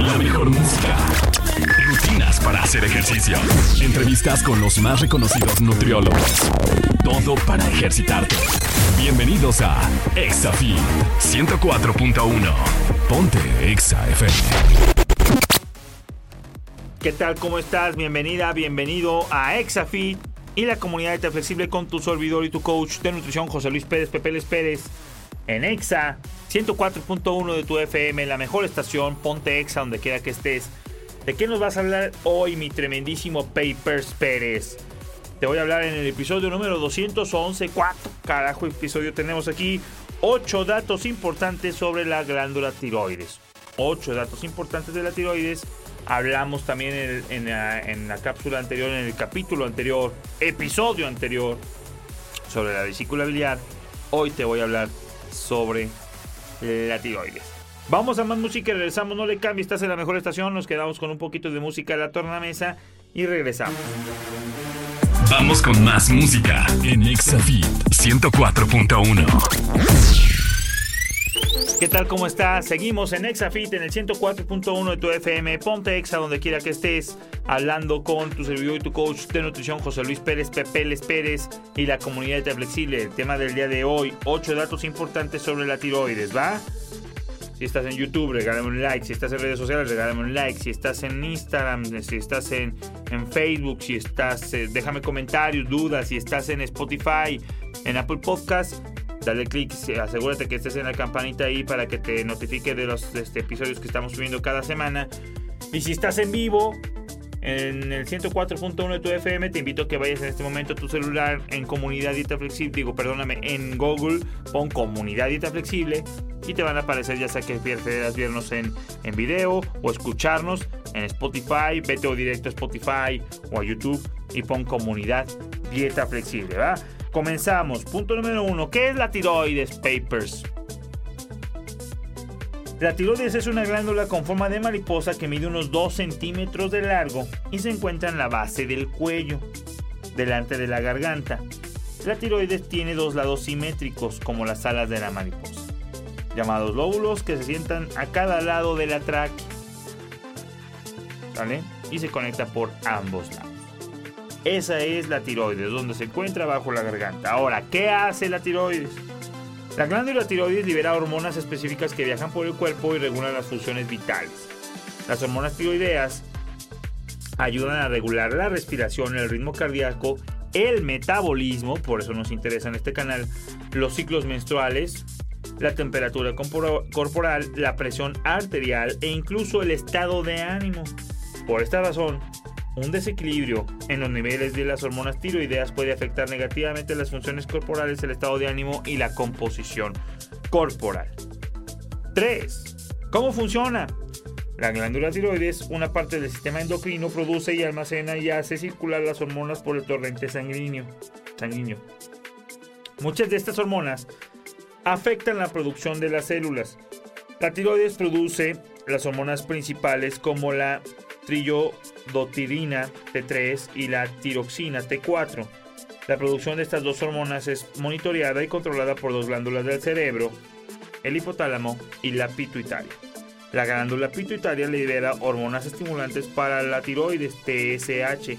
La mejor música. Rutinas para hacer ejercicio. Entrevistas con los más reconocidos nutriólogos. Todo para ejercitarte. Bienvenidos a ExaFit 104.1. Ponte Exa FM. ¿Qué tal? ¿Cómo estás? Bienvenida, bienvenido a ExaFit y la comunidad de Flexible con tu servidor y tu coach de nutrición José Luis Pérez Pepeles Pérez en Exa 104.1 de tu FM, la mejor estación, ponte Exa donde quiera que estés. ¿De qué nos vas a hablar hoy, mi tremendísimo Papers Pérez? Te voy a hablar en el episodio número 211. ¿Cuánto carajo episodio tenemos aquí? 8 datos importantes sobre la glándula tiroides. 8 datos importantes de la tiroides. Hablamos también en, la, en la cápsula anterior, en el capítulo anterior, episodio anterior, sobre la vesícula biliar. Hoy te voy a hablar sobre la tiroides. Vamos a más música y regresamos. No le cambies, estás en la mejor estación. Nos quedamos con un poquito de música de la tornamesa y regresamos. Vamos con más música en Exafit 104.1. ¿Qué tal? ¿Cómo estás? Seguimos en Exafit en el 104.1 de tu FM. Ponte Exa donde quiera que estés, hablando con tu servidor y tu coach de nutrición, José Luis Pérez Pepeles Pérez y la comunidad de Flexible. El tema del día de hoy, 8 datos importantes sobre la tiroides, ¿va? Si estás en YouTube, regálame un like. Si estás en redes sociales, regálame un like. Si estás en Instagram, si estás en, en Facebook, si estás, eh, déjame comentarios, dudas. Si estás en Spotify, en Apple Podcasts, dale click, asegúrate que estés en la campanita ahí para que te notifique de los este, episodios que estamos subiendo cada semana. Y si estás en vivo, en el 104.1 de tu FM, te invito a que vayas en este momento a tu celular en Comunidad Dieta Flexible, digo, perdóname, en Google, pon Comunidad Dieta Flexible y te van a aparecer ya sea que prefieras vernos en, en video o escucharnos en Spotify, vete o directo a Spotify o a YouTube y pon Comunidad Dieta Flexible, ¿va? Comenzamos. Punto número uno. ¿Qué es la tiroides, Papers? La tiroides es una glándula con forma de mariposa que mide unos 2 centímetros de largo y se encuentra en la base del cuello, delante de la garganta. La tiroides tiene dos lados simétricos como las alas de la mariposa, llamados lóbulos que se sientan a cada lado de la tráquea. ¿Vale? Y se conecta por ambos lados. Esa es la tiroides, donde se encuentra bajo la garganta. Ahora, ¿qué hace la tiroides? La glándula tiroides libera hormonas específicas que viajan por el cuerpo y regulan las funciones vitales. Las hormonas tiroideas ayudan a regular la respiración, el ritmo cardíaco, el metabolismo, por eso nos interesa en este canal, los ciclos menstruales, la temperatura corporal, la presión arterial e incluso el estado de ánimo. Por esta razón, un desequilibrio en los niveles de las hormonas tiroideas puede afectar negativamente las funciones corporales, el estado de ánimo y la composición corporal. 3. ¿Cómo funciona? La glándula tiroides, una parte del sistema endocrino, produce y almacena y hace circular las hormonas por el torrente sanguíneo. sanguíneo. Muchas de estas hormonas afectan la producción de las células. La tiroides produce las hormonas principales como la trillodotirina T3 y la tiroxina T4. La producción de estas dos hormonas es monitoreada y controlada por dos glándulas del cerebro, el hipotálamo y la pituitaria. La glándula pituitaria libera hormonas estimulantes para la tiroides TSH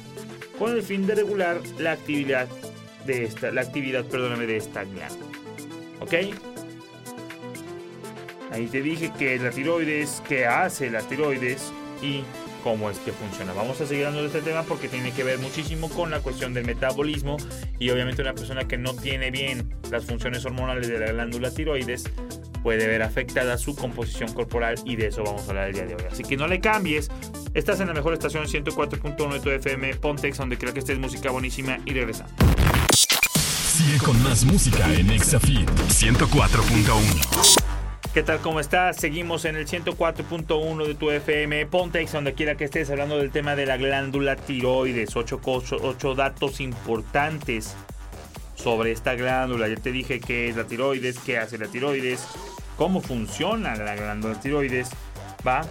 con el fin de regular la actividad de esta, la actividad, perdóname, de esta glándula. ¿Ok? Ahí te dije que la tiroides, que hace la tiroides y cómo es que funciona. Vamos a seguir hablando de este tema porque tiene que ver muchísimo con la cuestión del metabolismo y obviamente una persona que no tiene bien las funciones hormonales de la glándula tiroides puede ver afectada su composición corporal y de eso vamos a hablar el día de hoy. Así que no le cambies, estás en la mejor estación 104.1 de tu FM, Pontex, donde creo que estés música buenísima y regresamos. Sigue con más música en Exafit 104.1. ¿Qué tal? ¿Cómo estás? Seguimos en el 104.1 de tu FM. Pontex, donde quiera que estés, hablando del tema de la glándula tiroides. Ocho, ocho datos importantes sobre esta glándula. Ya te dije qué es la tiroides, qué hace la tiroides, cómo funciona la glándula tiroides. ¿Va?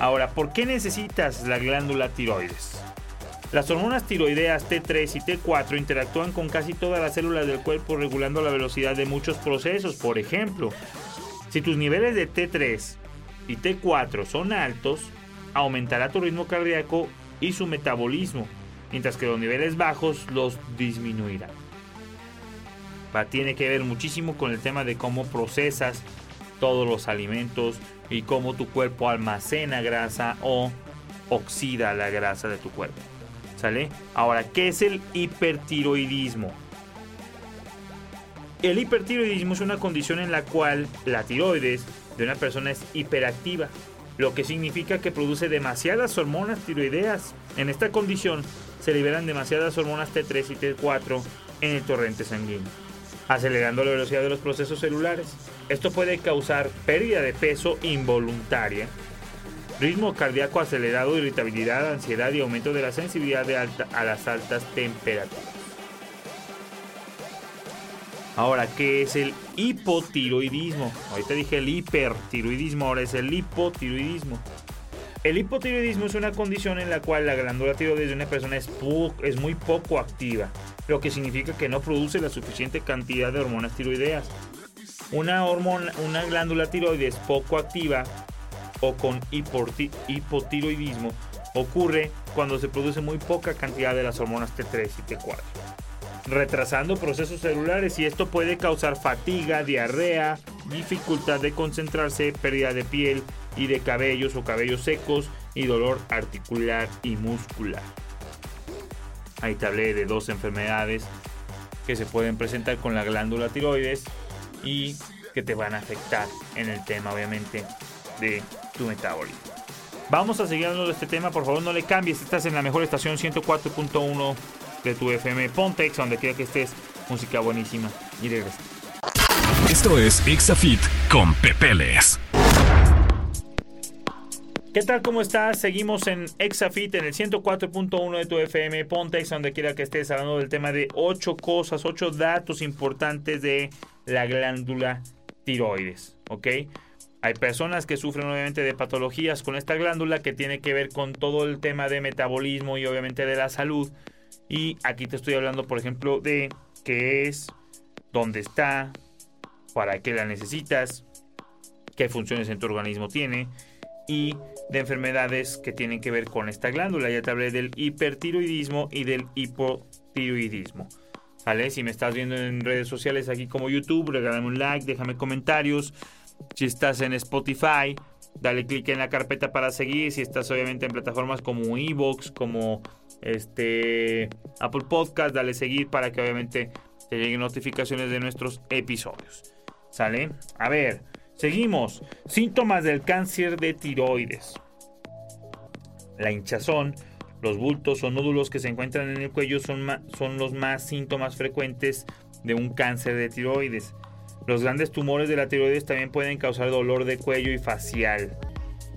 Ahora, ¿por qué necesitas la glándula tiroides? Las hormonas tiroideas T3 y T4 interactúan con casi todas las células del cuerpo regulando la velocidad de muchos procesos. Por ejemplo, si tus niveles de T3 y T4 son altos, aumentará tu ritmo cardíaco y su metabolismo, mientras que los niveles bajos los disminuirán. Va, tiene que ver muchísimo con el tema de cómo procesas todos los alimentos y cómo tu cuerpo almacena grasa o oxida la grasa de tu cuerpo. ¿Sale? Ahora, ¿qué es el hipertiroidismo? El hipertiroidismo es una condición en la cual la tiroides de una persona es hiperactiva, lo que significa que produce demasiadas hormonas tiroideas. En esta condición se liberan demasiadas hormonas T3 y T4 en el torrente sanguíneo, acelerando la velocidad de los procesos celulares. Esto puede causar pérdida de peso involuntaria, ritmo cardíaco acelerado, irritabilidad, ansiedad y aumento de la sensibilidad a las altas temperaturas. Ahora, ¿qué es el hipotiroidismo? Ahorita dije el hipertiroidismo, ahora es el hipotiroidismo. El hipotiroidismo es una condición en la cual la glándula tiroides de una persona es, es muy poco activa, lo que significa que no produce la suficiente cantidad de hormonas tiroideas. Una, hormona, una glándula tiroides poco activa o con hipotiroidismo ocurre cuando se produce muy poca cantidad de las hormonas T3 y T4 retrasando procesos celulares y esto puede causar fatiga, diarrea, dificultad de concentrarse, pérdida de piel y de cabellos o cabellos secos y dolor articular y muscular. Ahí te hablé de dos enfermedades que se pueden presentar con la glándula tiroides y que te van a afectar en el tema obviamente de tu metabolismo. Vamos a seguir hablando de este tema, por favor no le cambies, estás en la mejor estación 104.1 de tu FM Pontex, donde quiera que estés. Música buenísima. Y regresa. Esto es Exafit con Pepeles. ¿Qué tal? ¿Cómo estás? Seguimos en Exafit en el 104.1 de tu FM Pontex, donde quiera que estés hablando del tema de 8 cosas, 8 datos importantes de la glándula tiroides. ¿Ok? Hay personas que sufren obviamente de patologías con esta glándula que tiene que ver con todo el tema de metabolismo y obviamente de la salud. Y aquí te estoy hablando, por ejemplo, de qué es, dónde está, para qué la necesitas, qué funciones en tu organismo tiene y de enfermedades que tienen que ver con esta glándula. Ya te hablé del hipertiroidismo y del hipotiroidismo. ¿Vale? Si me estás viendo en redes sociales aquí como YouTube, regálame un like, déjame comentarios. Si estás en Spotify, dale clic en la carpeta para seguir. Si estás obviamente en plataformas como Evox, como este, Apple Podcast, dale seguir para que obviamente te lleguen notificaciones de nuestros episodios. ¿Sale? A ver, seguimos. Síntomas del cáncer de tiroides. La hinchazón, los bultos o nódulos que se encuentran en el cuello son, son los más síntomas frecuentes de un cáncer de tiroides. Los grandes tumores de la tiroides también pueden causar dolor de cuello y facial,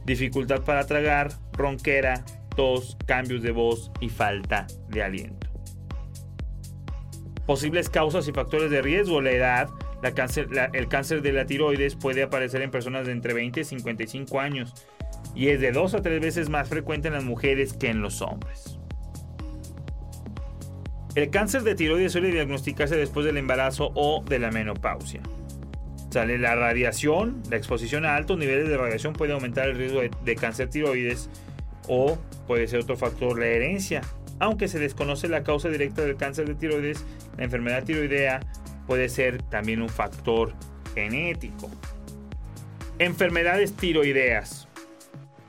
dificultad para tragar, ronquera, tos, cambios de voz y falta de aliento. Posibles causas y factores de riesgo, la edad, el cáncer de la tiroides puede aparecer en personas de entre 20 y 55 años y es de dos a tres veces más frecuente en las mujeres que en los hombres. El cáncer de tiroides suele diagnosticarse después del embarazo o de la menopausia. Sale la radiación, la exposición a altos niveles de radiación puede aumentar el riesgo de, de cáncer tiroides o puede ser otro factor, la herencia. Aunque se desconoce la causa directa del cáncer de tiroides, la enfermedad tiroidea puede ser también un factor genético. Enfermedades tiroideas.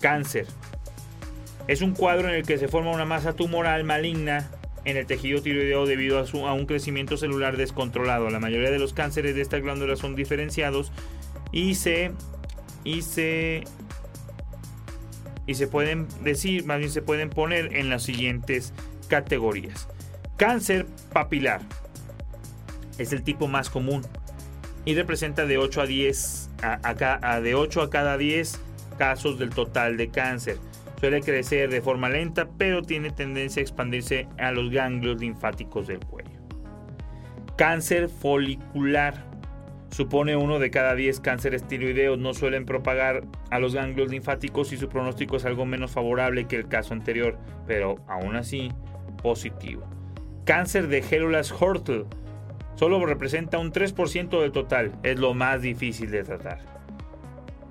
Cáncer. Es un cuadro en el que se forma una masa tumoral maligna en el tejido tiroideo debido a, un crecimiento celular descontrolado. La mayoría de los cánceres de esta glándula son diferenciados y se, y se y se pueden decir, más bien se pueden poner en las siguientes categorías. Cáncer papilar es el tipo más común y representa de 8 a 10 a, de 8 a cada 10 casos del total de cáncer. Suele crecer de forma lenta, pero tiene tendencia a expandirse a los ganglios linfáticos del cuello. Cáncer folicular supone uno de cada 10 cánceres tiroideos no suelen propagar a los ganglios linfáticos y su pronóstico es algo menos favorable que el caso anterior, pero aún así positivo. Cáncer de células Hortle solo representa un 3% del total, es lo más difícil de tratar.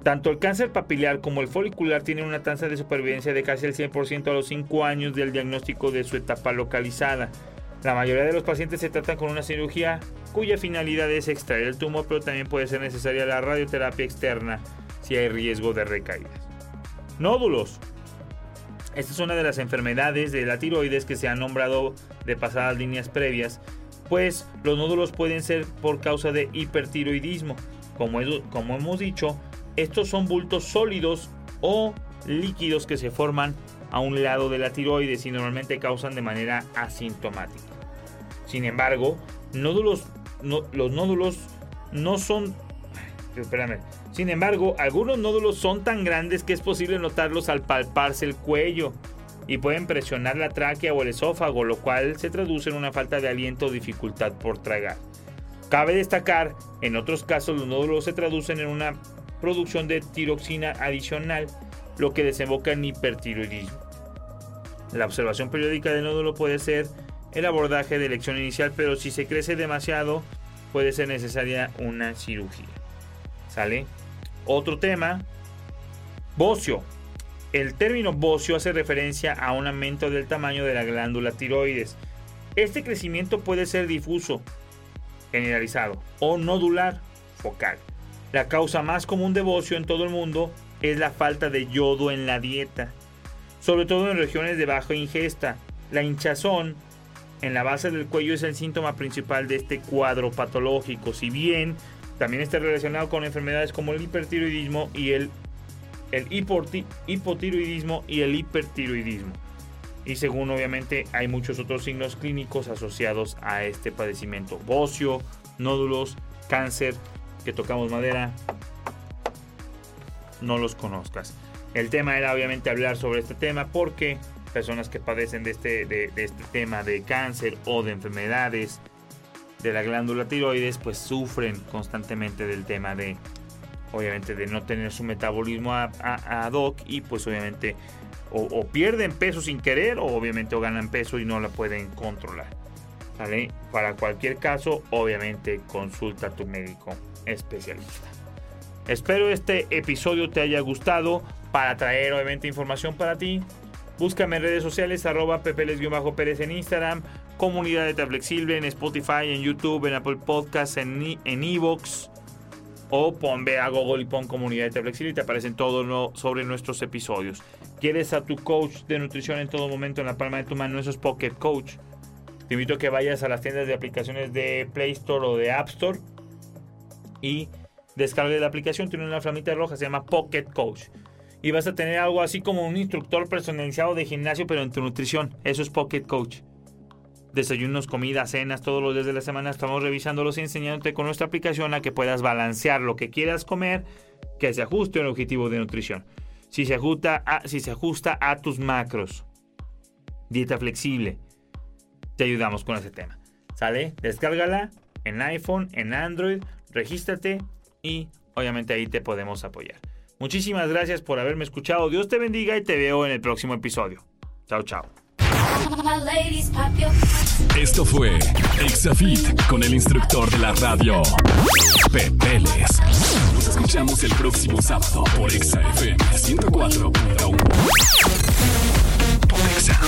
Tanto el cáncer papilar como el folicular tienen una tasa de supervivencia de casi el 100% a los 5 años del diagnóstico de su etapa localizada. La mayoría de los pacientes se tratan con una cirugía cuya finalidad es extraer el tumor, pero también puede ser necesaria la radioterapia externa si hay riesgo de recaídas. Nódulos. Esta es una de las enfermedades de la tiroides que se han nombrado de pasadas líneas previas, pues los nódulos pueden ser por causa de hipertiroidismo. Como, como hemos dicho, estos son bultos sólidos o líquidos que se forman a un lado de la tiroides y normalmente causan de manera asintomática. Sin embargo, nódulos, los nódulos no son... Espérame. Sin embargo, algunos nódulos son tan grandes que es posible notarlos al palparse el cuello y pueden presionar la tráquea o el esófago, lo cual se traduce en una falta de aliento o dificultad por tragar. Cabe destacar, en otros casos los nódulos se traducen en una producción de tiroxina adicional, lo que desemboca en hipertiroidismo. La observación periódica del nódulo puede ser el abordaje de elección inicial, pero si se crece demasiado, puede ser necesaria una cirugía. ¿Sale? Otro tema, bocio. El término bocio hace referencia a un aumento del tamaño de la glándula tiroides. Este crecimiento puede ser difuso, generalizado o nodular, focal. La causa más común de bocio en todo el mundo es la falta de yodo en la dieta, sobre todo en regiones de baja ingesta. La hinchazón en la base del cuello es el síntoma principal de este cuadro patológico, si bien también está relacionado con enfermedades como el hipertiroidismo y el, el hipotiroidismo y el hipertiroidismo. Y según obviamente hay muchos otros signos clínicos asociados a este padecimiento. Bocio, nódulos, cáncer, que tocamos madera, no los conozcas. El tema era obviamente hablar sobre este tema porque personas que padecen de este, de, este tema de cáncer o de enfermedades de la glándula tiroides pues sufren constantemente del tema de obviamente de no tener su metabolismo ad hoc y pues obviamente o, o, pierden peso sin querer o obviamente o ganan peso y no la pueden controlar. Para cualquier caso obviamente consulta a tu médico especialista. Espero este episodio te haya gustado para traer obviamente información para ti. Búscame en redes sociales arroba pepeles-pérez en Instagram, comunidad de Flexible en Spotify, en YouTube, en Apple Podcasts, en Evox. o pon ve a Google y pon comunidad de Flexible y te aparecen todo sobre nuestros episodios. ¿Quieres a tu coach de nutrición en todo momento en la palma de tu mano? Eso es Pocket Coach. Te invito a que vayas a las tiendas de aplicaciones de Play Store o de App Store y descargue la aplicación. Tiene una flamita roja, se llama Pocket Coach. Y vas a tener algo así como un instructor personalizado de gimnasio, pero en tu nutrición. Eso es Pocket Coach. Desayunos, comidas, cenas, todos los días de la semana estamos revisándolos y enseñándote con nuestra aplicación a que puedas balancear lo que quieras comer, que se ajuste al objetivo de nutrición. Si se ajusta a, si se ajusta a tus macros. Dieta flexible. Te ayudamos con ese tema. ¿Sale? Descárgala en iPhone, en Android regístrate y obviamente ahí te podemos apoyar. Muchísimas gracias por haberme escuchado. Dios te bendiga y te veo en el próximo episodio. Chao, chao. Esto fue Exafit con el instructor de la radio, Pepeles. Nos escuchamos el próximo sábado por ExaFM 104.1. Por Exa.